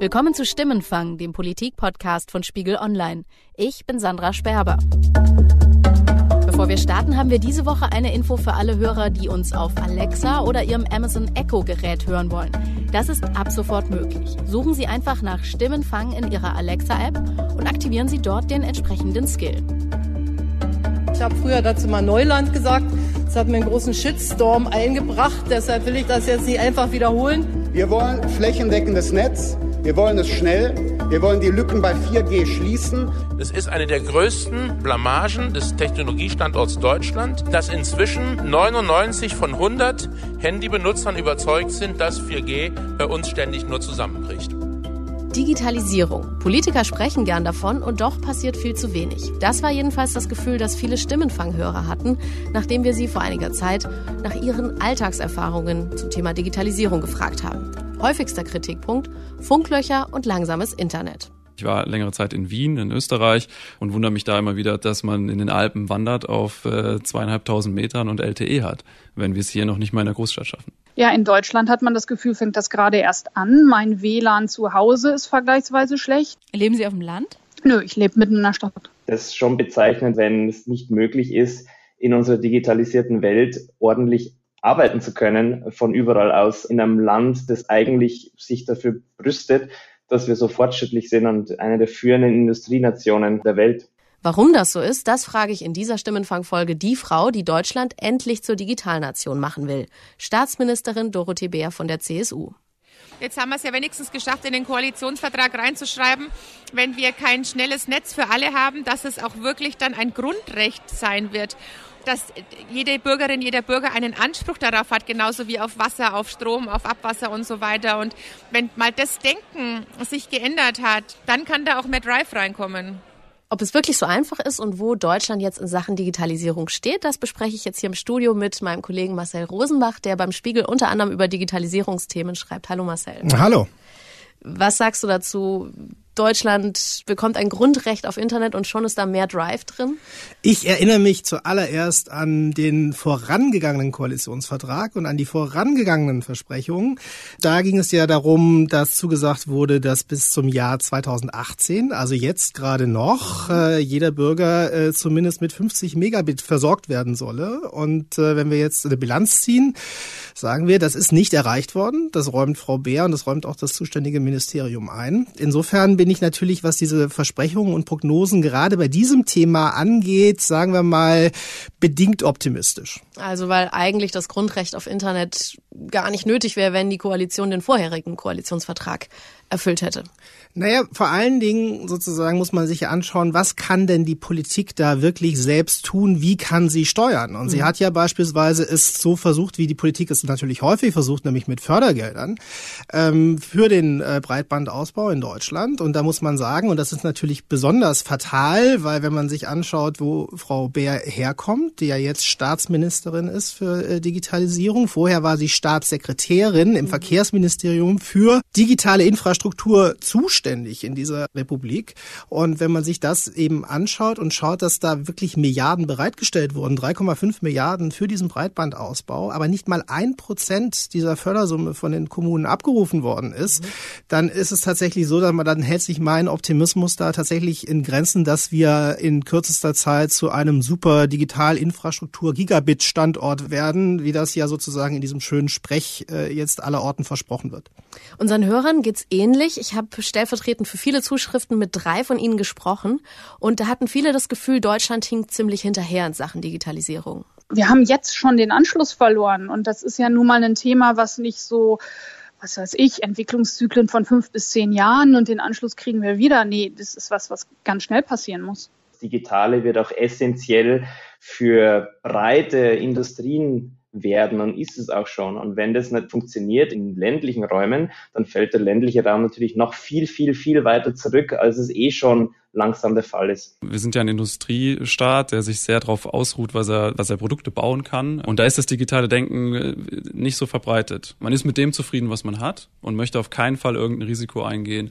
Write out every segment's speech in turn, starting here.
Willkommen zu Stimmenfang, dem Politik-Podcast von Spiegel Online. Ich bin Sandra Sperber. Bevor wir starten, haben wir diese Woche eine Info für alle Hörer, die uns auf Alexa oder ihrem Amazon Echo Gerät hören wollen. Das ist ab sofort möglich. Suchen Sie einfach nach Stimmenfang in Ihrer Alexa-App und aktivieren Sie dort den entsprechenden Skill. Ich habe früher dazu mal Neuland gesagt. Das hat mir einen großen Shitstorm eingebracht. Deshalb will ich das jetzt nicht einfach wiederholen. Wir wollen flächendeckendes Netz. Wir wollen es schnell. Wir wollen die Lücken bei 4G schließen. Es ist eine der größten Blamagen des Technologiestandorts Deutschland, dass inzwischen 99 von 100 Handybenutzern überzeugt sind, dass 4G bei uns ständig nur zusammenbricht. Digitalisierung. Politiker sprechen gern davon und doch passiert viel zu wenig. Das war jedenfalls das Gefühl, das viele Stimmenfanghörer hatten, nachdem wir sie vor einiger Zeit nach ihren Alltagserfahrungen zum Thema Digitalisierung gefragt haben. Häufigster Kritikpunkt Funklöcher und langsames Internet. Ich war längere Zeit in Wien, in Österreich und wundere mich da immer wieder, dass man in den Alpen wandert auf äh, zweieinhalbtausend Metern und LTE hat, wenn wir es hier noch nicht mal in der Großstadt schaffen. Ja, in Deutschland hat man das Gefühl, fängt das gerade erst an. Mein WLAN zu Hause ist vergleichsweise schlecht. Leben Sie auf dem Land? Nö, ich lebe mitten in der Stadt. Das ist schon bezeichnend, wenn es nicht möglich ist, in unserer digitalisierten Welt ordentlich arbeiten zu können von überall aus in einem Land, das eigentlich sich dafür brüstet, dass wir so fortschrittlich sind und eine der führenden Industrienationen der Welt. Warum das so ist, das frage ich in dieser Stimmenfangfolge die Frau, die Deutschland endlich zur Digitalnation machen will. Staatsministerin Dorothee Bär von der CSU. Jetzt haben wir es ja wenigstens geschafft, in den Koalitionsvertrag reinzuschreiben, wenn wir kein schnelles Netz für alle haben, dass es auch wirklich dann ein Grundrecht sein wird dass jede Bürgerin, jeder Bürger einen Anspruch darauf hat, genauso wie auf Wasser, auf Strom, auf Abwasser und so weiter. Und wenn mal das Denken sich geändert hat, dann kann da auch mehr Drive reinkommen. Ob es wirklich so einfach ist und wo Deutschland jetzt in Sachen Digitalisierung steht, das bespreche ich jetzt hier im Studio mit meinem Kollegen Marcel Rosenbach, der beim Spiegel unter anderem über Digitalisierungsthemen schreibt. Hallo Marcel. Hallo. Was sagst du dazu? Deutschland bekommt ein Grundrecht auf Internet und schon ist da mehr Drive drin? Ich erinnere mich zuallererst an den vorangegangenen Koalitionsvertrag und an die vorangegangenen Versprechungen. Da ging es ja darum, dass zugesagt wurde, dass bis zum Jahr 2018, also jetzt gerade noch, äh, jeder Bürger äh, zumindest mit 50 Megabit versorgt werden solle. Und äh, wenn wir jetzt eine Bilanz ziehen, sagen wir, das ist nicht erreicht worden. Das räumt Frau Beer und das räumt auch das zuständige Ministerium ein. Insofern bin ich natürlich, was diese Versprechungen und Prognosen gerade bei diesem Thema angeht, sagen wir mal, bedingt optimistisch. Also weil eigentlich das Grundrecht auf Internet gar nicht nötig wäre, wenn die Koalition den vorherigen Koalitionsvertrag erfüllt hätte. Naja, vor allen Dingen sozusagen muss man sich ja anschauen, was kann denn die Politik da wirklich selbst tun, wie kann sie steuern? Und mhm. sie hat ja beispielsweise es so versucht, wie die Politik es natürlich häufig versucht, nämlich mit Fördergeldern ähm, für den äh, Breitbandausbau in Deutschland. Und da muss man sagen, und das ist natürlich besonders fatal, weil wenn man sich anschaut, wo Frau Bär herkommt, die ja jetzt Staatsministerin ist für äh, Digitalisierung, vorher war sie Staatssekretärin im mhm. Verkehrsministerium für digitale Infrastruktur zuständig zuständig in dieser Republik. Und wenn man sich das eben anschaut und schaut, dass da wirklich Milliarden bereitgestellt wurden, 3,5 Milliarden für diesen Breitbandausbau, aber nicht mal ein Prozent dieser Fördersumme von den Kommunen abgerufen worden ist, mhm. dann ist es tatsächlich so, dass man dann hält sich mein Optimismus da tatsächlich in Grenzen, dass wir in kürzester Zeit zu einem super Digitalinfrastruktur Gigabit Standort werden, wie das ja sozusagen in diesem schönen Sprech äh, jetzt aller Orten versprochen wird. Unseren Hörern geht's ähnlich. Ich habe stellvertretend für viele Zuschriften mit drei von ihnen gesprochen und da hatten viele das Gefühl, Deutschland hinkt ziemlich hinterher in Sachen Digitalisierung. Wir haben jetzt schon den Anschluss verloren und das ist ja nun mal ein Thema, was nicht so was weiß ich, Entwicklungszyklen von fünf bis zehn Jahren und den Anschluss kriegen wir wieder. Nee, das ist was, was ganz schnell passieren muss. Das Digitale wird auch essentiell für breite Industrien werden und ist es auch schon. Und wenn das nicht funktioniert in ländlichen Räumen, dann fällt der ländliche Raum natürlich noch viel, viel, viel weiter zurück, als es eh schon langsam der Fall ist. Wir sind ja ein Industriestaat, der sich sehr darauf ausruht, was er, was er Produkte bauen kann. Und da ist das digitale Denken äh, nicht so verbreitet. Man ist mit dem zufrieden, was man hat und möchte auf keinen Fall irgendein Risiko eingehen.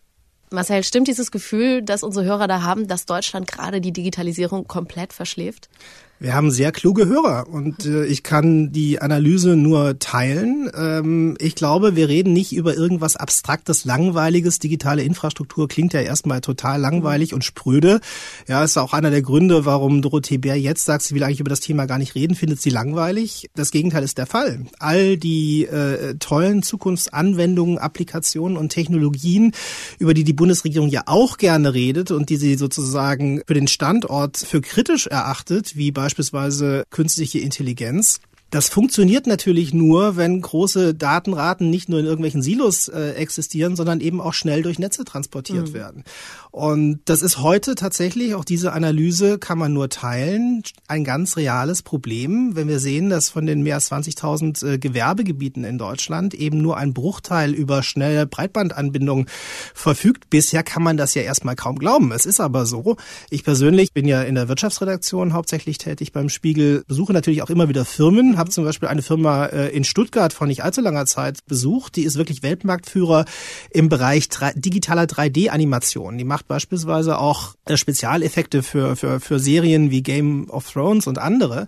Marcel, stimmt dieses Gefühl, dass unsere Hörer da haben, dass Deutschland gerade die Digitalisierung komplett verschläft? Wir haben sehr kluge Hörer und äh, ich kann die Analyse nur teilen. Ähm, ich glaube, wir reden nicht über irgendwas Abstraktes, Langweiliges. Digitale Infrastruktur klingt ja erstmal total langweilig und spröde. Ja, ist auch einer der Gründe, warum Dorothee Bär jetzt sagt, sie will eigentlich über das Thema gar nicht reden, findet sie langweilig. Das Gegenteil ist der Fall. All die äh, tollen Zukunftsanwendungen, Applikationen und Technologien, über die die Bundesregierung ja auch gerne redet und die sie sozusagen für den Standort für kritisch erachtet, wie beispielsweise beispielsweise künstliche Intelligenz. Das funktioniert natürlich nur, wenn große Datenraten nicht nur in irgendwelchen Silos äh, existieren, sondern eben auch schnell durch Netze transportiert mhm. werden. Und das ist heute tatsächlich, auch diese Analyse kann man nur teilen, ein ganz reales Problem, wenn wir sehen, dass von den mehr als 20.000 äh, Gewerbegebieten in Deutschland eben nur ein Bruchteil über schnelle Breitbandanbindung verfügt. Bisher kann man das ja erstmal kaum glauben. Es ist aber so. Ich persönlich bin ja in der Wirtschaftsredaktion hauptsächlich tätig beim Spiegel, besuche natürlich auch immer wieder Firmen, habe zum Beispiel eine Firma äh, in Stuttgart vor nicht allzu langer Zeit besucht, die ist wirklich Weltmarktführer im Bereich digitaler 3D-Animation. Die macht beispielsweise auch äh, Spezialeffekte für, für, für Serien wie Game of Thrones und andere.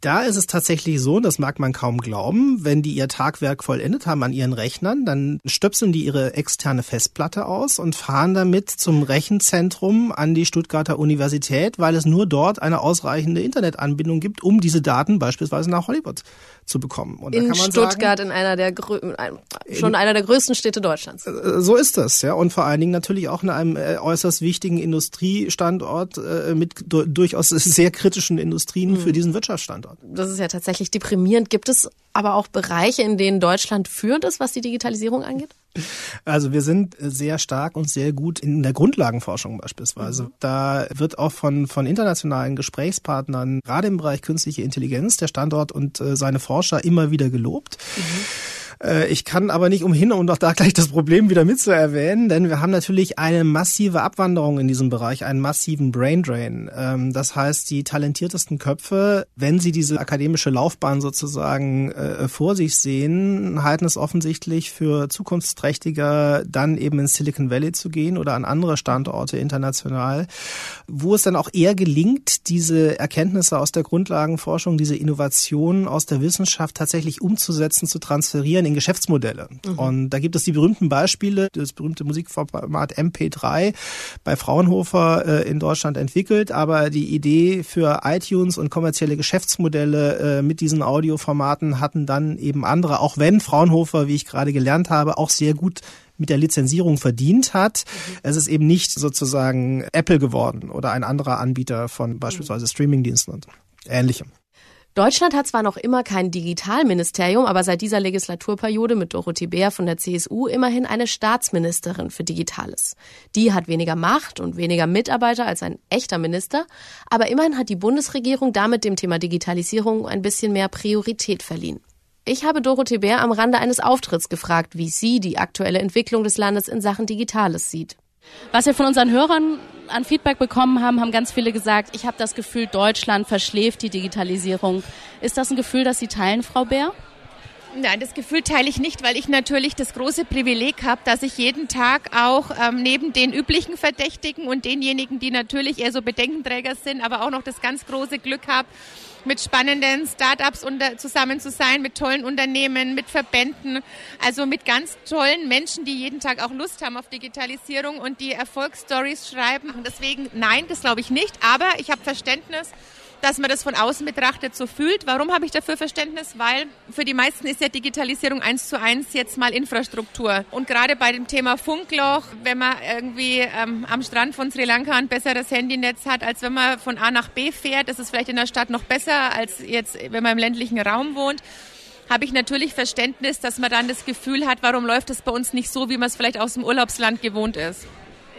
Da ist es tatsächlich so, das mag man kaum glauben, wenn die ihr Tagwerk vollendet haben an ihren Rechnern, dann stöpseln die ihre externe Festplatte aus und fahren damit zum Rechenzentrum an die Stuttgarter Universität, weil es nur dort eine ausreichende Internetanbindung gibt, um diese Daten beispielsweise nach Hollywood zu bekommen. Und in Stuttgart, sagen, in einer der schon in, einer der größten Städte Deutschlands. Äh, so ist das, ja. Und vor allen Dingen natürlich auch in einem äh, äußerst wichtigen Industriestandort äh, mit durchaus sehr kritischen Industrien mhm. für diesen Wirtschaftsstandort. Das ist ja tatsächlich deprimierend. Gibt es aber auch Bereiche, in denen Deutschland führend ist, was die Digitalisierung angeht? Also wir sind sehr stark und sehr gut in der Grundlagenforschung beispielsweise. Mhm. Da wird auch von, von internationalen Gesprächspartnern, gerade im Bereich künstliche Intelligenz, der Standort und äh, seine Forscher immer wieder gelobt. Mhm. Äh, ich kann aber nicht umhin, um doch da gleich das Problem wieder mitzuerwähnen, denn wir haben natürlich eine massive Abwanderung in diesem Bereich, einen massiven Braindrain. Ähm, das heißt, die talentiertesten Köpfe, wenn sie diese akademische Laufbahn sozusagen äh, vor sich sehen, halten es offensichtlich für zukunftsträchtiger, dann eben ins Silicon Valley zu gehen oder an andere Standorte international, wo es dann auch eher gelingt, diese Erkenntnisse aus der Grundlagenforschung, diese Innovationen aus der Wissenschaft tatsächlich umzusetzen, zu transferieren in Geschäftsmodelle. Mhm. Und da gibt es die berühmten Beispiele, das berühmte Musikformat MP3 bei Fraunhofer äh, in Deutschland entwickelt, aber die Idee für iTunes und kommerzielle Geschäftsmodelle äh, mit diesen Audioformaten hatten dann eben andere, auch wenn Fraunhofer, wie ich gerade gelernt habe, auch sehr gut mit der Lizenzierung verdient hat. Mhm. Es ist eben nicht sozusagen Apple geworden oder ein anderer Anbieter von beispielsweise Streamingdiensten und ähnlichem. Deutschland hat zwar noch immer kein Digitalministerium, aber seit dieser Legislaturperiode mit Dorothee Bär von der CSU immerhin eine Staatsministerin für Digitales. Die hat weniger Macht und weniger Mitarbeiter als ein echter Minister, aber immerhin hat die Bundesregierung damit dem Thema Digitalisierung ein bisschen mehr Priorität verliehen. Ich habe Dorothee Bär am Rande eines Auftritts gefragt, wie sie die aktuelle Entwicklung des Landes in Sachen Digitales sieht. Was wir von unseren Hörern an Feedback bekommen haben, haben ganz viele gesagt, ich habe das Gefühl, Deutschland verschläft die Digitalisierung. Ist das ein Gefühl, das Sie teilen, Frau Bär? Nein, das Gefühl teile ich nicht, weil ich natürlich das große Privileg habe, dass ich jeden Tag auch ähm, neben den üblichen Verdächtigen und denjenigen, die natürlich eher so Bedenkenträger sind, aber auch noch das ganz große Glück habe, mit spannenden Startups unter, zusammen zu sein, mit tollen Unternehmen, mit Verbänden, also mit ganz tollen Menschen, die jeden Tag auch Lust haben auf Digitalisierung und die Erfolgsstories schreiben. Und deswegen, nein, das glaube ich nicht, aber ich habe Verständnis dass man das von außen betrachtet so fühlt. Warum habe ich dafür Verständnis? Weil für die meisten ist ja Digitalisierung eins zu eins jetzt mal Infrastruktur. Und gerade bei dem Thema Funkloch, wenn man irgendwie ähm, am Strand von Sri Lanka ein besseres Handynetz hat, als wenn man von A nach B fährt, ist es vielleicht in der Stadt noch besser, als jetzt, wenn man im ländlichen Raum wohnt habe ich natürlich Verständnis, dass man dann das Gefühl hat, warum läuft es bei uns nicht so, wie man es vielleicht aus dem Urlaubsland gewohnt ist.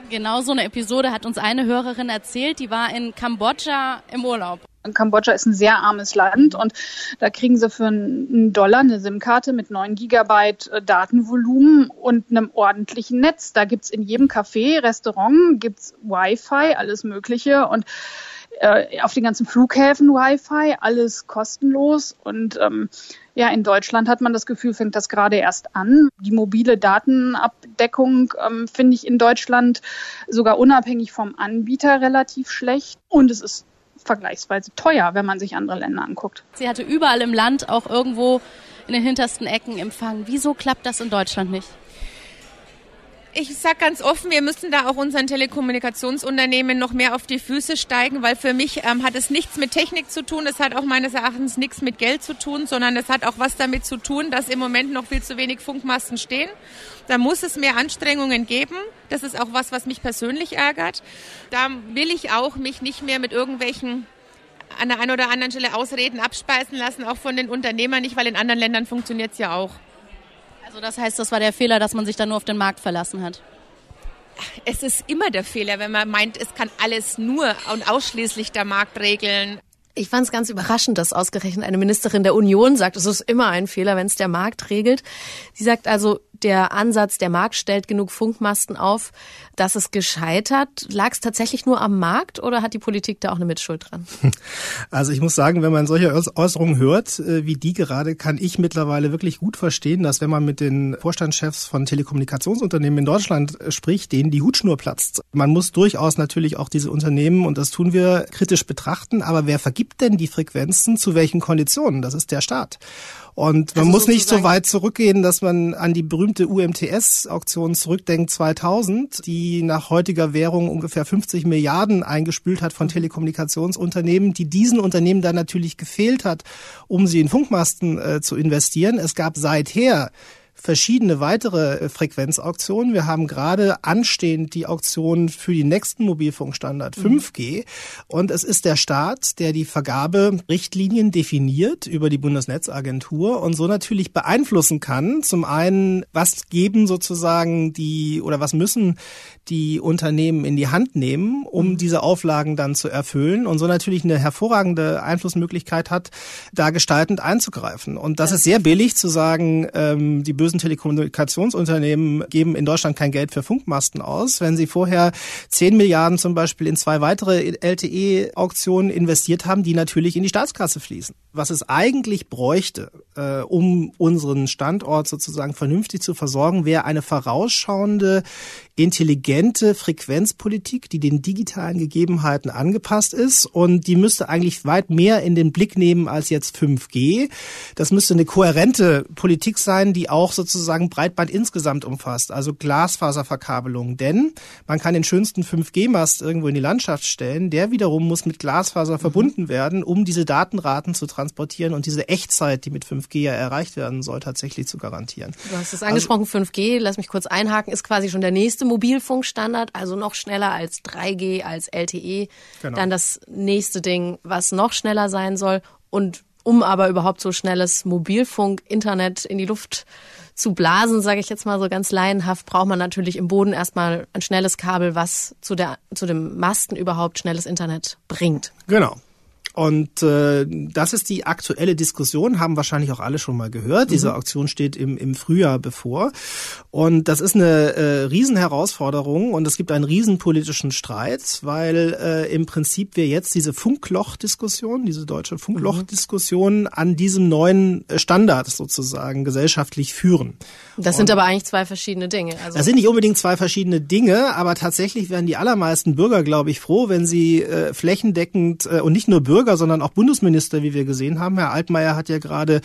Genau so eine Episode hat uns eine Hörerin erzählt, die war in Kambodscha im Urlaub. Kambodscha ist ein sehr armes Land und da kriegen sie für einen Dollar eine SIM-Karte mit 9 Gigabyte äh, Datenvolumen und einem ordentlichen Netz. Da gibt's in jedem Café, Restaurant, gibt's Wi-Fi, alles Mögliche und äh, auf den ganzen Flughäfen Wi-Fi, alles kostenlos. Und ähm, ja, in Deutschland hat man das Gefühl, fängt das gerade erst an. Die mobile Datenabdeckung ähm, finde ich in Deutschland sogar unabhängig vom Anbieter relativ schlecht. Und es ist vergleichsweise teuer, wenn man sich andere Länder anguckt. Sie hatte überall im Land auch irgendwo in den hintersten Ecken Empfang. Wieso klappt das in Deutschland nicht? Ich sage ganz offen, wir müssen da auch unseren Telekommunikationsunternehmen noch mehr auf die Füße steigen, weil für mich ähm, hat es nichts mit Technik zu tun, es hat auch meines Erachtens nichts mit Geld zu tun, sondern es hat auch was damit zu tun, dass im Moment noch viel zu wenig Funkmasten stehen. Da muss es mehr Anstrengungen geben. Das ist auch was, was mich persönlich ärgert. Da will ich auch mich nicht mehr mit irgendwelchen an der einen oder anderen Stelle Ausreden abspeisen lassen, auch von den Unternehmern nicht, weil in anderen Ländern funktioniert es ja auch. Also das heißt, das war der Fehler, dass man sich dann nur auf den Markt verlassen hat. Es ist immer der Fehler, wenn man meint, es kann alles nur und ausschließlich der Markt regeln. Ich fand es ganz überraschend, dass ausgerechnet eine Ministerin der Union sagt, es ist immer ein Fehler, wenn es der Markt regelt. Sie sagt also, der Ansatz, der Markt stellt genug Funkmasten auf, dass es gescheitert. Lag es tatsächlich nur am Markt oder hat die Politik da auch eine Mitschuld dran? Also ich muss sagen, wenn man solche Äußerungen hört, äh, wie die gerade, kann ich mittlerweile wirklich gut verstehen, dass wenn man mit den Vorstandschefs von Telekommunikationsunternehmen in Deutschland äh, spricht, denen die Hutschnur platzt. Man muss durchaus natürlich auch diese Unternehmen, und das tun wir, kritisch betrachten. Aber wer vergibt denn die Frequenzen zu welchen Konditionen? Das ist der Staat. Und man also muss nicht so weit zurückgehen, dass man an die berühmte UMTS-Auktion zurückdenkt 2000, die nach heutiger Währung ungefähr 50 Milliarden eingespült hat von Telekommunikationsunternehmen, die diesen Unternehmen dann natürlich gefehlt hat, um sie in Funkmasten äh, zu investieren. Es gab seither verschiedene weitere äh, Frequenzauktionen. Wir haben gerade anstehend die Auktion für die nächsten Mobilfunkstandard 5G. Mhm. Und es ist der Staat, der die Vergaberichtlinien definiert über die Bundesnetzagentur und so natürlich beeinflussen kann. Zum einen, was geben sozusagen die oder was müssen die Unternehmen in die Hand nehmen, um mhm. diese Auflagen dann zu erfüllen und so natürlich eine hervorragende Einflussmöglichkeit hat, da gestaltend einzugreifen. Und das ist sehr billig zu sagen, ähm, die bösen Telekommunikationsunternehmen geben in Deutschland kein Geld für Funkmasten aus. Wenn sie vorher 10 Milliarden zum Beispiel in zwei weitere LTE-Auktionen investiert haben, die natürlich in die Staatskasse fließen. Was es eigentlich bräuchte, äh, um unseren Standort sozusagen vernünftig zu versorgen, wäre eine vorausschauende intelligente Frequenzpolitik, die den digitalen Gegebenheiten angepasst ist und die müsste eigentlich weit mehr in den Blick nehmen als jetzt 5G. Das müsste eine kohärente Politik sein, die auch sozusagen Breitband insgesamt umfasst, also Glasfaserverkabelung. Denn man kann den schönsten 5G-Mast irgendwo in die Landschaft stellen, der wiederum muss mit Glasfaser mhm. verbunden werden, um diese Datenraten zu transportieren und diese Echtzeit, die mit 5G ja erreicht werden soll, tatsächlich zu garantieren. Du hast es angesprochen, also, 5G, lass mich kurz einhaken, ist quasi schon der nächste Mobilfunkstandard, also noch schneller als 3G, als LTE. Genau. Dann das nächste Ding, was noch schneller sein soll. Und um aber überhaupt so schnelles Mobilfunk, Internet in die Luft zu blasen, sage ich jetzt mal so ganz laienhaft, braucht man natürlich im Boden erstmal ein schnelles Kabel, was zu, der, zu dem Masten überhaupt schnelles Internet bringt. Genau. Und äh, das ist die aktuelle Diskussion, haben wahrscheinlich auch alle schon mal gehört. Mhm. Diese Auktion steht im, im Frühjahr bevor. Und das ist eine äh, Riesenherausforderung und es gibt einen riesenpolitischen Streit, weil äh, im Prinzip wir jetzt diese Funkloch-Diskussion, diese deutsche Funkloch-Diskussion an diesem neuen Standard sozusagen gesellschaftlich führen. Das sind aber eigentlich zwei verschiedene Dinge. Also das sind nicht unbedingt zwei verschiedene Dinge, aber tatsächlich werden die allermeisten Bürger, glaube ich, froh, wenn sie äh, flächendeckend äh, und nicht nur Bürger, Bürger, sondern auch Bundesminister, wie wir gesehen haben. Herr Altmaier hat ja gerade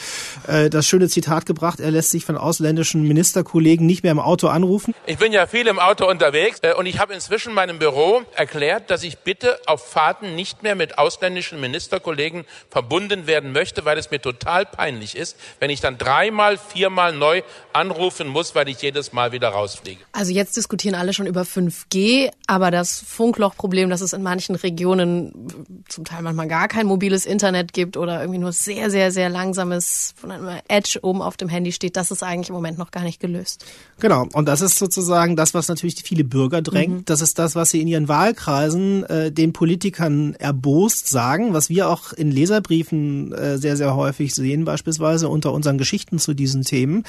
äh, das schöne Zitat gebracht, er lässt sich von ausländischen Ministerkollegen nicht mehr im Auto anrufen. Ich bin ja viel im Auto unterwegs äh, und ich habe inzwischen meinem Büro erklärt, dass ich bitte auf Fahrten nicht mehr mit ausländischen Ministerkollegen verbunden werden möchte, weil es mir total peinlich ist, wenn ich dann dreimal, viermal neu anrufen muss, weil ich jedes Mal wieder rausfliege. Also jetzt diskutieren alle schon über 5G, aber das Funklochproblem, das es in manchen Regionen zum Teil manchmal gar gar kein mobiles Internet gibt oder irgendwie nur sehr, sehr, sehr langsames von einem Edge oben auf dem Handy steht, das ist eigentlich im Moment noch gar nicht gelöst. Genau. Und das ist sozusagen das, was natürlich viele Bürger drängt. Mhm. Das ist das, was sie in ihren Wahlkreisen äh, den Politikern erbost sagen, was wir auch in Leserbriefen äh, sehr, sehr häufig sehen, beispielsweise unter unseren Geschichten zu diesen Themen.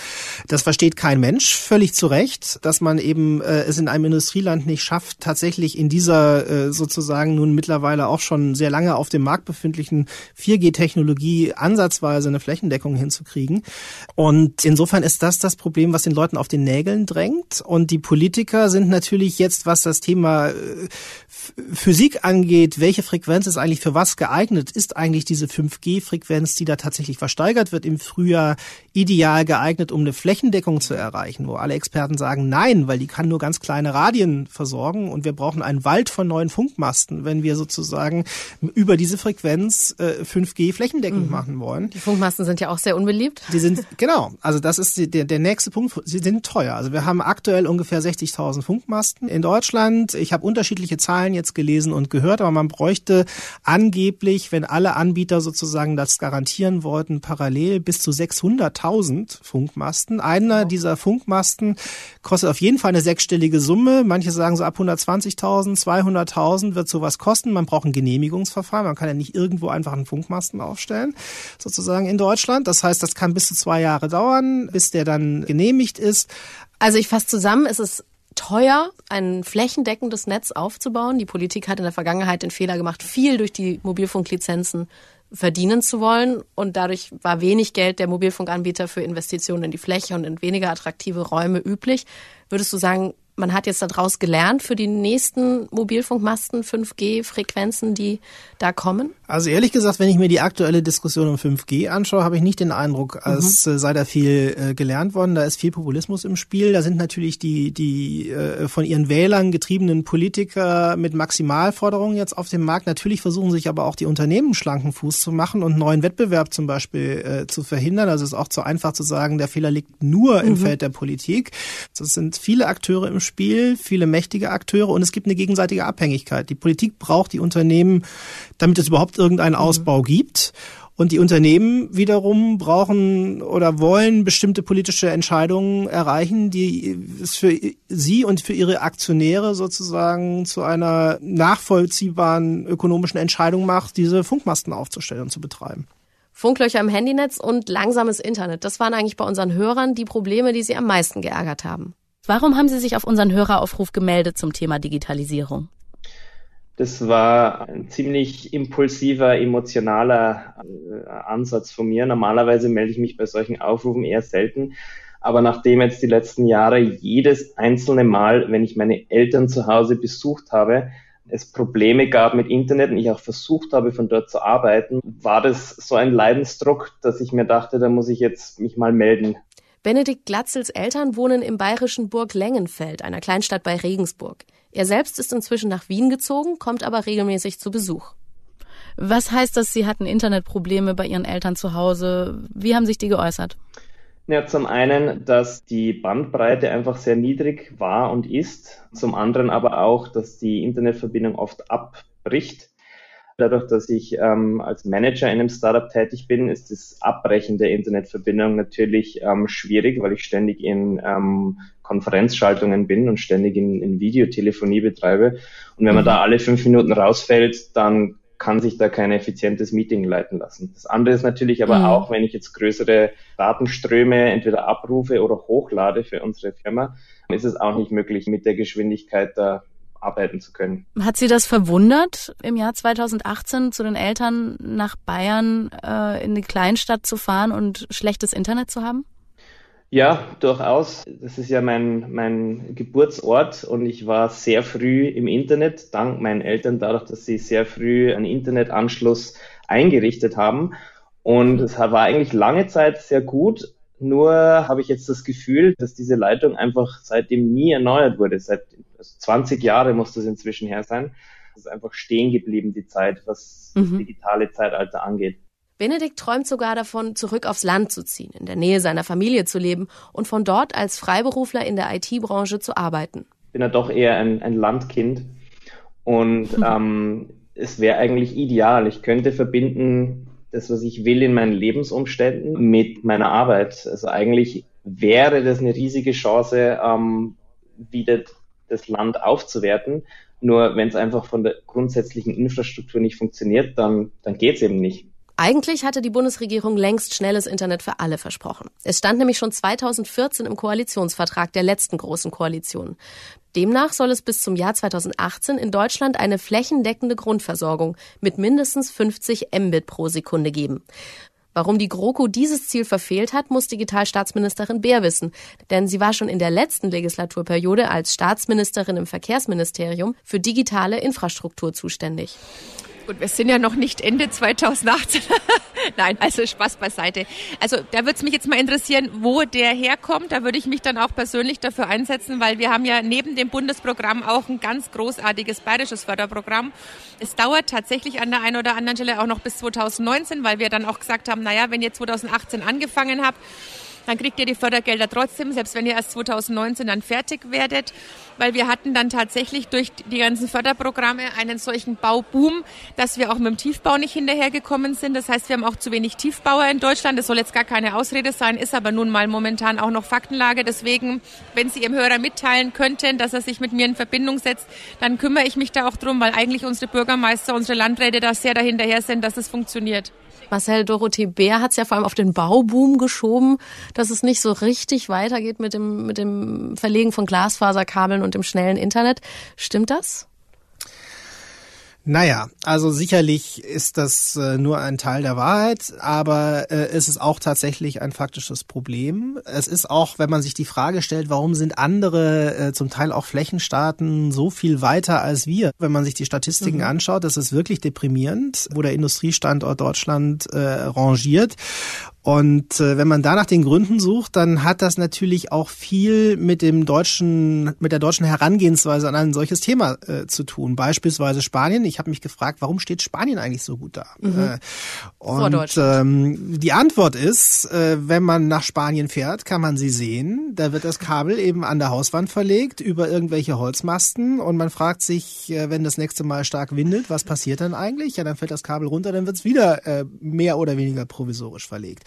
Das versteht kein Mensch völlig zu Recht, dass man eben äh, es in einem Industrieland nicht schafft, tatsächlich in dieser äh, sozusagen nun mittlerweile auch schon sehr lange auf dem Markt befindlichen 4G-Technologie ansatzweise eine Flächendeckung hinzukriegen. Und insofern ist das das Problem, was den Leuten auf den Nägeln drängt. Und die Politiker sind natürlich jetzt, was das Thema äh, Physik angeht, welche Frequenz ist eigentlich für was geeignet, ist eigentlich diese 5G-Frequenz, die da tatsächlich versteigert wird im Frühjahr, ideal geeignet, um eine Flächendeckung zu erreichen, wo alle Experten sagen, nein, weil die kann nur ganz kleine Radien versorgen und wir brauchen einen Wald von neuen Funkmasten, wenn wir sozusagen über diese Frequenz äh, 5G flächendeckend mhm. machen wollen. Die Funkmasten sind ja auch sehr unbeliebt. Die sind, genau, also das ist der, der nächste Punkt, sie sind teuer. Also wir haben aktuell ungefähr 60.000 Funkmasten in Deutschland. Ich habe unterschiedliche Zahlen jetzt gelesen und gehört, aber man bräuchte angeblich, wenn alle Anbieter sozusagen das garantieren wollten, parallel bis zu 600.000 Funkmasten. Einer dieser Funkmasten kostet auf jeden Fall eine sechsstellige Summe. Manche sagen so ab 120.000, 200.000 wird sowas kosten. Man braucht ein Genehmigungsverfahren. Man kann ja nicht irgendwo einfach einen Funkmasten aufstellen, sozusagen in Deutschland. Das heißt, das kann bis zu zwei Jahre dauern, bis der dann genehmigt ist. Also ich fasse zusammen, es ist teuer, ein flächendeckendes Netz aufzubauen. Die Politik hat in der Vergangenheit den Fehler gemacht, viel durch die Mobilfunklizenzen verdienen zu wollen. Und dadurch war wenig Geld der Mobilfunkanbieter für Investitionen in die Fläche und in weniger attraktive Räume üblich. Würdest du sagen, man hat jetzt daraus gelernt für die nächsten Mobilfunkmasten 5G-Frequenzen, die da kommen? Also ehrlich gesagt, wenn ich mir die aktuelle Diskussion um 5G anschaue, habe ich nicht den Eindruck, als mhm. sei da viel äh, gelernt worden. Da ist viel Populismus im Spiel. Da sind natürlich die, die äh, von ihren Wählern getriebenen Politiker mit Maximalforderungen jetzt auf dem Markt. Natürlich versuchen sich aber auch die Unternehmen schlanken Fuß zu machen und neuen Wettbewerb zum Beispiel äh, zu verhindern. Also es ist auch zu einfach zu sagen, der Fehler liegt nur im mhm. Feld der Politik. Das sind viele Akteure im Spiel, viele mächtige Akteure und es gibt eine gegenseitige Abhängigkeit. Die Politik braucht die Unternehmen, damit es überhaupt irgendeinen mhm. Ausbau gibt. Und die Unternehmen wiederum brauchen oder wollen bestimmte politische Entscheidungen erreichen, die es für sie und für ihre Aktionäre sozusagen zu einer nachvollziehbaren ökonomischen Entscheidung macht, diese Funkmasten aufzustellen und zu betreiben. Funklöcher im Handynetz und langsames Internet. Das waren eigentlich bei unseren Hörern die Probleme, die sie am meisten geärgert haben. Warum haben Sie sich auf unseren Höreraufruf gemeldet zum Thema Digitalisierung? Das war ein ziemlich impulsiver, emotionaler äh, Ansatz von mir. Normalerweise melde ich mich bei solchen Aufrufen eher selten. Aber nachdem jetzt die letzten Jahre jedes einzelne Mal, wenn ich meine Eltern zu Hause besucht habe, es Probleme gab mit Internet und ich auch versucht habe, von dort zu arbeiten, war das so ein Leidensdruck, dass ich mir dachte, da muss ich jetzt mich mal melden. Benedikt Glatzels Eltern wohnen im bayerischen Burg Lengenfeld, einer Kleinstadt bei Regensburg. Er selbst ist inzwischen nach Wien gezogen, kommt aber regelmäßig zu Besuch. Was heißt das, Sie hatten Internetprobleme bei Ihren Eltern zu Hause? Wie haben sich die geäußert? Ja, zum einen, dass die Bandbreite einfach sehr niedrig war und ist. Zum anderen aber auch, dass die Internetverbindung oft abbricht. Dadurch, dass ich ähm, als Manager in einem Startup tätig bin, ist das Abbrechen der Internetverbindung natürlich ähm, schwierig, weil ich ständig in ähm, Konferenzschaltungen bin und ständig in, in Videotelefonie betreibe. Und wenn man mhm. da alle fünf Minuten rausfällt, dann kann sich da kein effizientes Meeting leiten lassen. Das andere ist natürlich aber mhm. auch, wenn ich jetzt größere Datenströme entweder abrufe oder hochlade für unsere Firma, ist es auch nicht möglich, mit der Geschwindigkeit da arbeiten zu können. Hat Sie das verwundert, im Jahr 2018 zu den Eltern nach Bayern äh, in eine Kleinstadt zu fahren und schlechtes Internet zu haben? Ja, durchaus. Das ist ja mein, mein Geburtsort und ich war sehr früh im Internet, dank meinen Eltern, dadurch, dass sie sehr früh einen Internetanschluss eingerichtet haben. Und es war eigentlich lange Zeit sehr gut, nur habe ich jetzt das Gefühl, dass diese Leitung einfach seitdem nie erneuert wurde. Seit also 20 Jahre muss das inzwischen her sein. Es ist einfach stehen geblieben, die Zeit, was mhm. das digitale Zeitalter angeht. Benedikt träumt sogar davon, zurück aufs Land zu ziehen, in der Nähe seiner Familie zu leben und von dort als Freiberufler in der IT-Branche zu arbeiten. Ich bin ja doch eher ein, ein Landkind und mhm. ähm, es wäre eigentlich ideal. Ich könnte verbinden das, was ich will in meinen Lebensumständen mit meiner Arbeit. Also eigentlich wäre das eine riesige Chance, ähm, wieder das Land aufzuwerten. Nur wenn es einfach von der grundsätzlichen Infrastruktur nicht funktioniert, dann, dann geht es eben nicht. Eigentlich hatte die Bundesregierung längst schnelles Internet für alle versprochen. Es stand nämlich schon 2014 im Koalitionsvertrag der letzten großen Koalition. Demnach soll es bis zum Jahr 2018 in Deutschland eine flächendeckende Grundversorgung mit mindestens 50 Mbit pro Sekunde geben. Warum die GroKo dieses Ziel verfehlt hat, muss Digitalstaatsministerin Beer wissen. Denn sie war schon in der letzten Legislaturperiode als Staatsministerin im Verkehrsministerium für digitale Infrastruktur zuständig. Gut, wir sind ja noch nicht Ende 2018. Nein, also Spaß beiseite. Also da würde es mich jetzt mal interessieren, wo der herkommt. Da würde ich mich dann auch persönlich dafür einsetzen, weil wir haben ja neben dem Bundesprogramm auch ein ganz großartiges bayerisches Förderprogramm. Es dauert tatsächlich an der einen oder anderen Stelle auch noch bis 2019, weil wir dann auch gesagt haben, naja, wenn ihr 2018 angefangen habt, dann kriegt ihr die Fördergelder trotzdem, selbst wenn ihr erst 2019 dann fertig werdet, weil wir hatten dann tatsächlich durch die ganzen Förderprogramme einen solchen Bauboom, dass wir auch mit dem Tiefbau nicht hinterhergekommen sind. Das heißt, wir haben auch zu wenig Tiefbauer in Deutschland. Das soll jetzt gar keine Ausrede sein, ist aber nun mal momentan auch noch Faktenlage. Deswegen, wenn Sie Ihrem Hörer mitteilen könnten, dass er sich mit mir in Verbindung setzt, dann kümmere ich mich da auch drum, weil eigentlich unsere Bürgermeister, unsere Landräte da sehr dahinterher sind, dass es funktioniert. Marcel Dorothee Bär hat es ja vor allem auf den Bauboom geschoben, dass es nicht so richtig weitergeht mit dem, mit dem Verlegen von Glasfaserkabeln und dem schnellen Internet. Stimmt das? Naja, also sicherlich ist das äh, nur ein Teil der Wahrheit, aber äh, es ist auch tatsächlich ein faktisches Problem. Es ist auch, wenn man sich die Frage stellt, warum sind andere, äh, zum Teil auch Flächenstaaten, so viel weiter als wir? Wenn man sich die Statistiken mhm. anschaut, das ist wirklich deprimierend, wo der Industriestandort Deutschland äh, rangiert. Und äh, wenn man da nach den Gründen sucht, dann hat das natürlich auch viel mit dem deutschen, mit der deutschen Herangehensweise an ein solches Thema äh, zu tun. Beispielsweise Spanien. Ich habe mich gefragt, warum steht Spanien eigentlich so gut da? Mhm. Äh, und ähm, die Antwort ist, äh, wenn man nach Spanien fährt, kann man sie sehen. Da wird das Kabel eben an der Hauswand verlegt über irgendwelche Holzmasten und man fragt sich, äh, wenn das nächste Mal stark windet, was passiert dann eigentlich? Ja, dann fällt das Kabel runter, dann wird es wieder äh, mehr oder weniger provisorisch verlegt.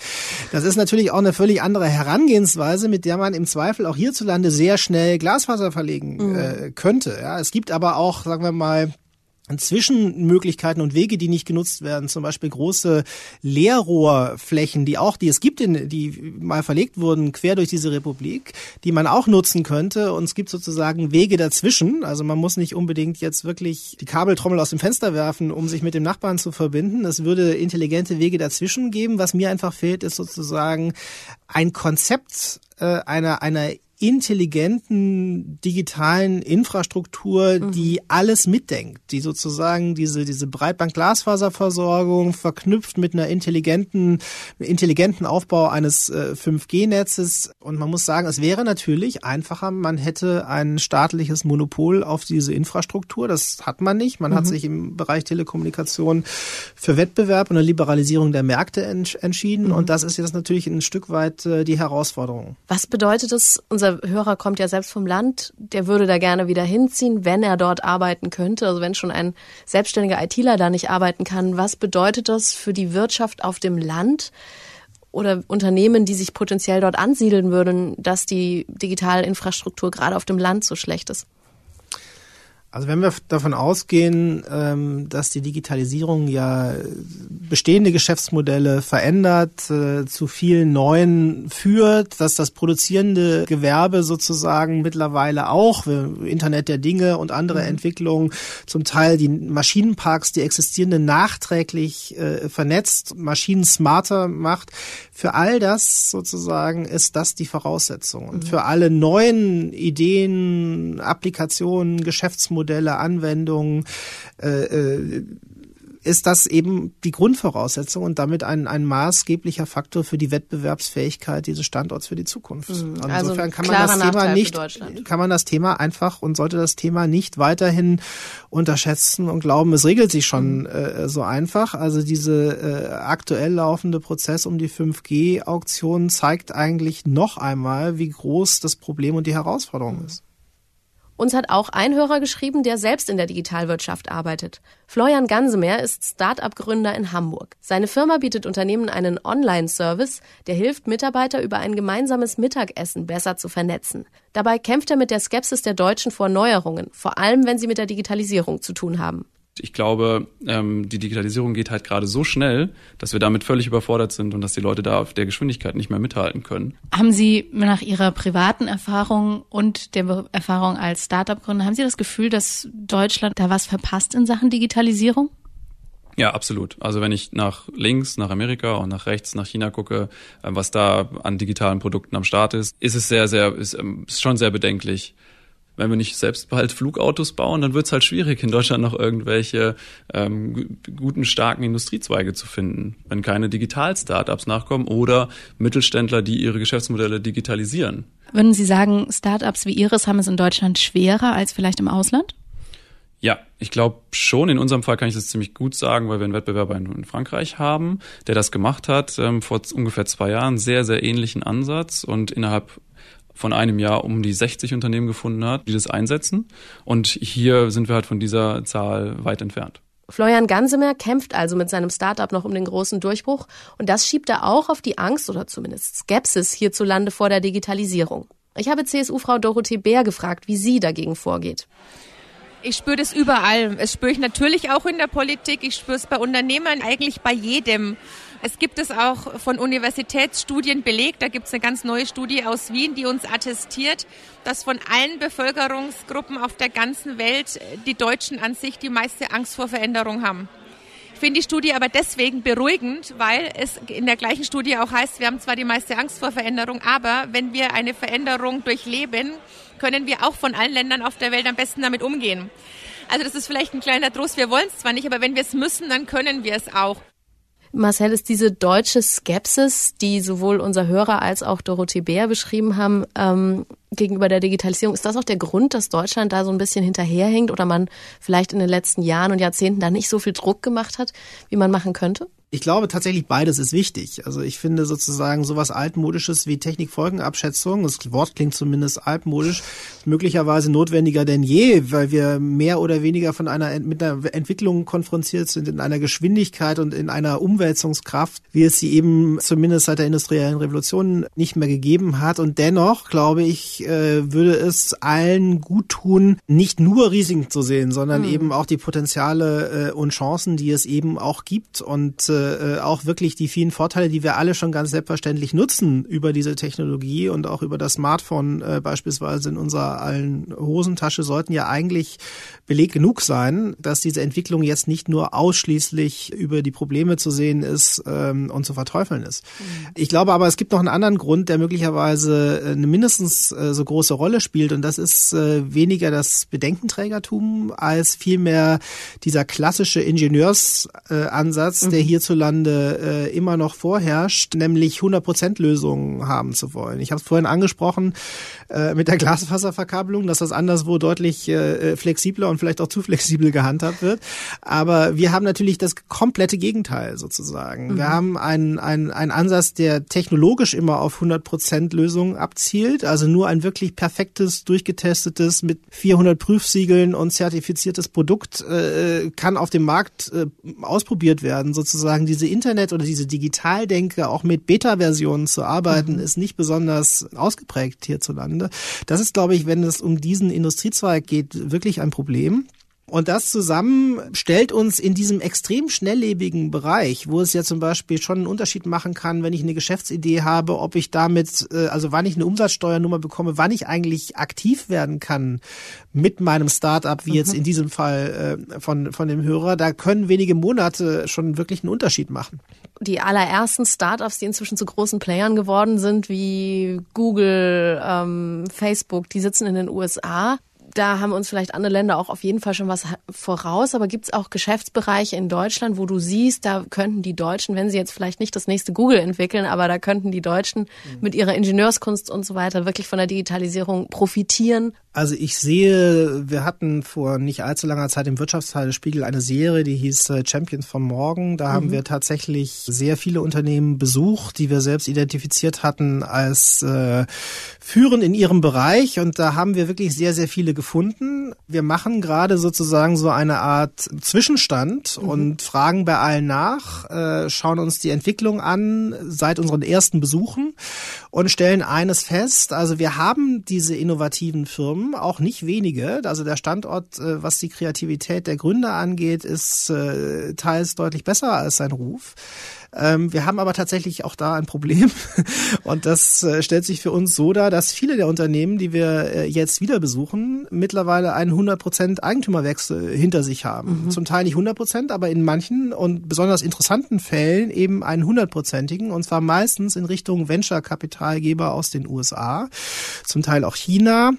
Das ist natürlich auch eine völlig andere Herangehensweise, mit der man im Zweifel auch hierzulande sehr schnell Glasfaser verlegen mhm. äh, könnte. Ja, es gibt aber auch, sagen wir mal, Zwischenmöglichkeiten und Wege, die nicht genutzt werden, zum Beispiel große Leerrohrflächen, die auch, die es gibt, in, die mal verlegt wurden quer durch diese Republik, die man auch nutzen könnte. Und es gibt sozusagen Wege dazwischen. Also man muss nicht unbedingt jetzt wirklich die Kabeltrommel aus dem Fenster werfen, um sich mit dem Nachbarn zu verbinden. Es würde intelligente Wege dazwischen geben. Was mir einfach fehlt, ist sozusagen ein Konzept äh, einer einer intelligenten digitalen Infrastruktur, mhm. die alles mitdenkt, die sozusagen diese diese Breitband-Glasfaserversorgung verknüpft mit einer intelligenten intelligenten Aufbau eines äh, 5G-Netzes und man muss sagen, es wäre natürlich einfacher, man hätte ein staatliches Monopol auf diese Infrastruktur, das hat man nicht, man mhm. hat sich im Bereich Telekommunikation für Wettbewerb und eine Liberalisierung der Märkte ents entschieden mhm. und das ist jetzt natürlich ein Stück weit äh, die Herausforderung. Was bedeutet es unser Hörer kommt ja selbst vom Land, der würde da gerne wieder hinziehen, wenn er dort arbeiten könnte. Also wenn schon ein selbstständiger ITler da nicht arbeiten kann, was bedeutet das für die Wirtschaft auf dem Land? oder Unternehmen, die sich potenziell dort ansiedeln würden, dass die Digitalinfrastruktur gerade auf dem Land so schlecht ist? Also wenn wir davon ausgehen, ähm, dass die Digitalisierung ja bestehende Geschäftsmodelle verändert, äh, zu vielen neuen führt, dass das produzierende Gewerbe sozusagen mittlerweile auch, Internet der Dinge und andere mhm. Entwicklungen, zum Teil die Maschinenparks, die existierenden nachträglich äh, vernetzt, Maschinen smarter macht. Für all das sozusagen ist das die Voraussetzung. Und mhm. für alle neuen Ideen, Applikationen, Geschäftsmodelle, Geschäftsmodelle, Anwendungen, äh, äh, ist das eben die Grundvoraussetzung und damit ein, ein maßgeblicher Faktor für die Wettbewerbsfähigkeit dieses Standorts für die Zukunft. Mhm. Also insofern kann man das Thema nicht, kann man das Thema einfach und sollte das Thema nicht weiterhin unterschätzen und glauben, es regelt sich schon mhm. äh, so einfach. Also diese äh, aktuell laufende Prozess um die 5G-Auktion zeigt eigentlich noch einmal, wie groß das Problem und die Herausforderung mhm. ist. Uns hat auch ein Hörer geschrieben, der selbst in der Digitalwirtschaft arbeitet. Florian Gansemer ist Start-up-Gründer in Hamburg. Seine Firma bietet Unternehmen einen Online-Service, der hilft, Mitarbeiter über ein gemeinsames Mittagessen besser zu vernetzen. Dabei kämpft er mit der Skepsis der Deutschen vor Neuerungen, vor allem wenn sie mit der Digitalisierung zu tun haben ich glaube, ähm, die Digitalisierung geht halt gerade so schnell, dass wir damit völlig überfordert sind und dass die Leute da auf der Geschwindigkeit nicht mehr mithalten können. Haben Sie nach Ihrer privaten Erfahrung und der Erfahrung als Startup-Gründer, haben Sie das Gefühl, dass Deutschland da was verpasst in Sachen Digitalisierung? Ja, absolut. Also wenn ich nach links, nach Amerika und nach rechts, nach China gucke, äh, was da an digitalen Produkten am Start ist, ist es sehr, sehr, ist, ähm, ist schon sehr bedenklich wenn wir nicht selbst bald Flugautos bauen, dann wird es halt schwierig, in Deutschland noch irgendwelche ähm, guten, starken Industriezweige zu finden, wenn keine Digital-Startups nachkommen oder Mittelständler, die ihre Geschäftsmodelle digitalisieren. Würden Sie sagen, Startups wie Ihres haben es in Deutschland schwerer als vielleicht im Ausland? Ja, ich glaube schon. In unserem Fall kann ich das ziemlich gut sagen, weil wir einen Wettbewerber in, Frankreich haben, der das gemacht hat, ähm, vor ungefähr zwei Jahren, sehr, sehr ähnlichen Ansatz und innerhalb von einem Jahr um die 60 Unternehmen gefunden hat, die das einsetzen. Und hier sind wir halt von dieser Zahl weit entfernt. Florian Gansemer kämpft also mit seinem Startup noch um den großen Durchbruch und das schiebt er auch auf die Angst oder zumindest Skepsis hierzulande vor der Digitalisierung. Ich habe CSU-Frau Dorothee Bär gefragt, wie sie dagegen vorgeht. Ich spüre das überall. Es spüre ich natürlich auch in der Politik. Ich spüre es bei Unternehmern, eigentlich bei jedem. Es gibt es auch von Universitätsstudien belegt. Da gibt es eine ganz neue Studie aus Wien, die uns attestiert, dass von allen Bevölkerungsgruppen auf der ganzen Welt die Deutschen an sich die meiste Angst vor Veränderung haben. Ich finde die Studie aber deswegen beruhigend, weil es in der gleichen Studie auch heißt, wir haben zwar die meiste Angst vor Veränderung, aber wenn wir eine Veränderung durchleben, können wir auch von allen Ländern auf der Welt am besten damit umgehen. Also das ist vielleicht ein kleiner Trost. Wir wollen es zwar nicht, aber wenn wir es müssen, dann können wir es auch. Marcel, ist diese deutsche Skepsis, die sowohl unser Hörer als auch Dorothee Bär beschrieben haben, ähm, gegenüber der Digitalisierung, ist das auch der Grund, dass Deutschland da so ein bisschen hinterherhängt oder man vielleicht in den letzten Jahren und Jahrzehnten da nicht so viel Druck gemacht hat, wie man machen könnte? Ich glaube tatsächlich beides ist wichtig. Also ich finde sozusagen sowas altmodisches wie Technikfolgenabschätzung, das Wort klingt zumindest altmodisch, möglicherweise notwendiger denn je, weil wir mehr oder weniger von einer mit einer Entwicklung konfrontiert sind in einer Geschwindigkeit und in einer Umwälzungskraft, wie es sie eben zumindest seit der industriellen Revolution nicht mehr gegeben hat. Und dennoch glaube ich, äh, würde es allen gut tun, nicht nur Risiken zu sehen, sondern mhm. eben auch die Potenziale äh, und Chancen, die es eben auch gibt und äh, äh, auch wirklich die vielen Vorteile, die wir alle schon ganz selbstverständlich nutzen über diese Technologie und auch über das Smartphone äh, beispielsweise in unserer allen Hosentasche, sollten ja eigentlich Beleg genug sein, dass diese Entwicklung jetzt nicht nur ausschließlich über die Probleme zu sehen ist ähm, und zu verteufeln ist. Mhm. Ich glaube aber, es gibt noch einen anderen Grund, der möglicherweise äh, eine mindestens äh, so große Rolle spielt und das ist äh, weniger das Bedenkenträgertum als vielmehr dieser klassische Ingenieursansatz, mhm. der hier hierzulande äh, immer noch vorherrscht, nämlich 100% Lösungen haben zu wollen. Ich habe es vorhin angesprochen äh, mit der Glasfaserverkabelung, dass das anderswo deutlich äh, flexibler und vielleicht auch zu flexibel gehandhabt wird. Aber wir haben natürlich das komplette Gegenteil sozusagen. Mhm. Wir haben einen, einen, einen Ansatz, der technologisch immer auf 100% Lösungen abzielt, also nur ein wirklich perfektes, durchgetestetes, mit 400 Prüfsiegeln und zertifiziertes Produkt äh, kann auf dem Markt äh, ausprobiert werden sozusagen sagen, diese Internet- oder diese Digitaldenke auch mit Beta-Versionen zu arbeiten, mhm. ist nicht besonders ausgeprägt hierzulande. Das ist, glaube ich, wenn es um diesen Industriezweig geht, wirklich ein Problem. Und das zusammen stellt uns in diesem extrem schnelllebigen Bereich, wo es ja zum Beispiel schon einen Unterschied machen kann, wenn ich eine Geschäftsidee habe, ob ich damit, äh, also wann ich eine Umsatzsteuernummer bekomme, wann ich eigentlich aktiv werden kann mit meinem Startup, wie jetzt mhm. in diesem Fall äh, von, von dem Hörer, da können wenige Monate schon wirklich einen Unterschied machen. Die allerersten Startups, die inzwischen zu großen Playern geworden sind, wie Google, ähm, Facebook, die sitzen in den USA da haben uns vielleicht andere Länder auch auf jeden Fall schon was voraus, aber gibt es auch Geschäftsbereiche in Deutschland, wo du siehst, da könnten die Deutschen, wenn sie jetzt vielleicht nicht das nächste Google entwickeln, aber da könnten die Deutschen mhm. mit ihrer Ingenieurskunst und so weiter wirklich von der Digitalisierung profitieren also ich sehe, wir hatten vor nicht allzu langer Zeit im Wirtschaftsteil des Spiegel eine Serie, die hieß äh, Champions von Morgen. Da mhm. haben wir tatsächlich sehr viele Unternehmen besucht, die wir selbst identifiziert hatten als äh, führend in ihrem Bereich. Und da haben wir wirklich sehr, sehr viele gefunden. Wir machen gerade sozusagen so eine Art Zwischenstand mhm. und fragen bei allen nach, äh, schauen uns die Entwicklung an seit unseren ersten Besuchen und stellen eines fest. Also wir haben diese innovativen Firmen, auch nicht wenige. Also der Standort, äh, was die Kreativität der Gründer angeht, ist äh, teils deutlich besser als sein Ruf. Ähm, wir haben aber tatsächlich auch da ein Problem. Und das äh, stellt sich für uns so dar, dass viele der Unternehmen, die wir jetzt wieder besuchen, mittlerweile einen 100% Eigentümerwechsel hinter sich haben. Mhm. Zum Teil nicht 100%, aber in manchen und besonders interessanten Fällen eben einen 100%igen. Und zwar meistens in Richtung Venture-Kapitalgeber aus den USA, zum Teil auch China.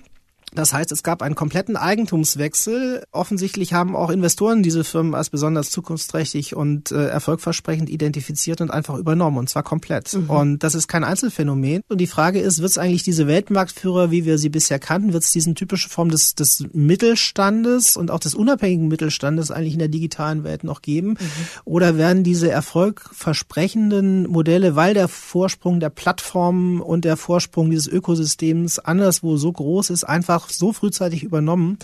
Das heißt, es gab einen kompletten Eigentumswechsel. Offensichtlich haben auch Investoren diese Firmen als besonders zukunftsträchtig und äh, erfolgversprechend identifiziert und einfach übernommen, und zwar komplett. Mhm. Und das ist kein Einzelfenomen. Und die Frage ist, wird es eigentlich diese Weltmarktführer, wie wir sie bisher kannten, wird es diesen typische Form des, des Mittelstandes und auch des unabhängigen Mittelstandes eigentlich in der digitalen Welt noch geben? Mhm. Oder werden diese erfolgversprechenden Modelle, weil der Vorsprung der Plattformen und der Vorsprung dieses Ökosystems anderswo so groß ist, einfach einfach so frühzeitig übernommen,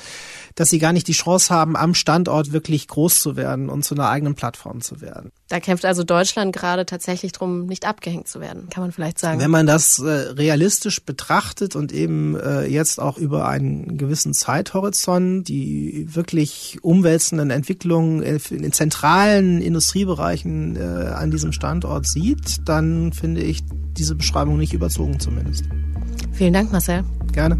dass sie gar nicht die Chance haben, am Standort wirklich groß zu werden und zu einer eigenen Plattform zu werden. Da kämpft also Deutschland gerade tatsächlich drum, nicht abgehängt zu werden, kann man vielleicht sagen. Wenn man das äh, realistisch betrachtet und eben äh, jetzt auch über einen gewissen Zeithorizont die wirklich umwälzenden Entwicklungen in den zentralen Industriebereichen äh, an diesem Standort sieht, dann finde ich diese Beschreibung nicht überzogen zumindest. Vielen Dank, Marcel. Gerne.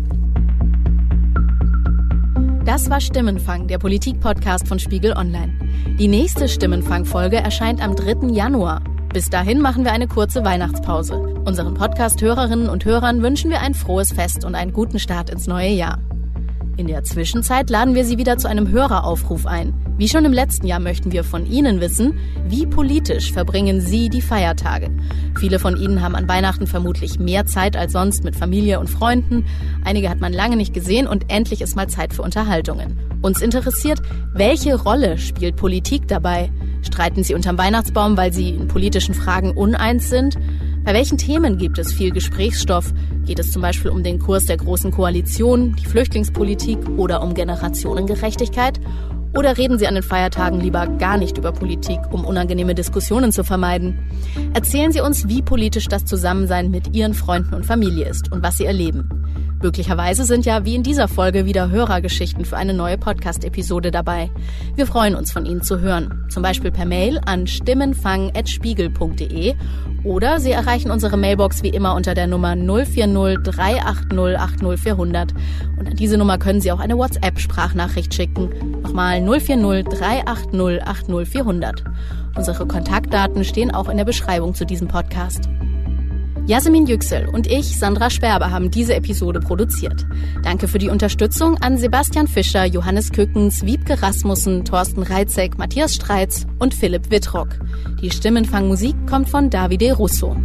Das war Stimmenfang, der Politik-Podcast von Spiegel Online. Die nächste Stimmenfang-Folge erscheint am 3. Januar. Bis dahin machen wir eine kurze Weihnachtspause. Unseren Podcast-Hörerinnen und Hörern wünschen wir ein frohes Fest und einen guten Start ins neue Jahr. In der Zwischenzeit laden wir Sie wieder zu einem Höreraufruf ein. Wie schon im letzten Jahr möchten wir von Ihnen wissen, wie politisch verbringen Sie die Feiertage? Viele von Ihnen haben an Weihnachten vermutlich mehr Zeit als sonst mit Familie und Freunden. Einige hat man lange nicht gesehen und endlich ist mal Zeit für Unterhaltungen. Uns interessiert, welche Rolle spielt Politik dabei? Streiten Sie unterm Weihnachtsbaum, weil Sie in politischen Fragen uneins sind? Bei welchen Themen gibt es viel Gesprächsstoff? Geht es zum Beispiel um den Kurs der Großen Koalition, die Flüchtlingspolitik oder um Generationengerechtigkeit? Oder reden Sie an den Feiertagen lieber gar nicht über Politik, um unangenehme Diskussionen zu vermeiden? Erzählen Sie uns, wie politisch das Zusammensein mit Ihren Freunden und Familie ist und was Sie erleben. Möglicherweise sind ja wie in dieser Folge wieder Hörergeschichten für eine neue Podcast-Episode dabei. Wir freuen uns von Ihnen zu hören, zum Beispiel per Mail an stimmenfang.spiegel.de oder Sie erreichen unsere Mailbox wie immer unter der Nummer 040 380 80400. Und an diese Nummer können Sie auch eine WhatsApp-Sprachnachricht schicken. Nochmal 040 380 80400. Unsere Kontaktdaten stehen auch in der Beschreibung zu diesem Podcast. Jasmin Yüksel und ich, Sandra Sperber, haben diese Episode produziert. Danke für die Unterstützung an Sebastian Fischer, Johannes Kückens, Wiebke Rasmussen, Thorsten Reitzek, Matthias Streitz und Philipp Wittrock. Die Stimmenfangmusik kommt von Davide Russo.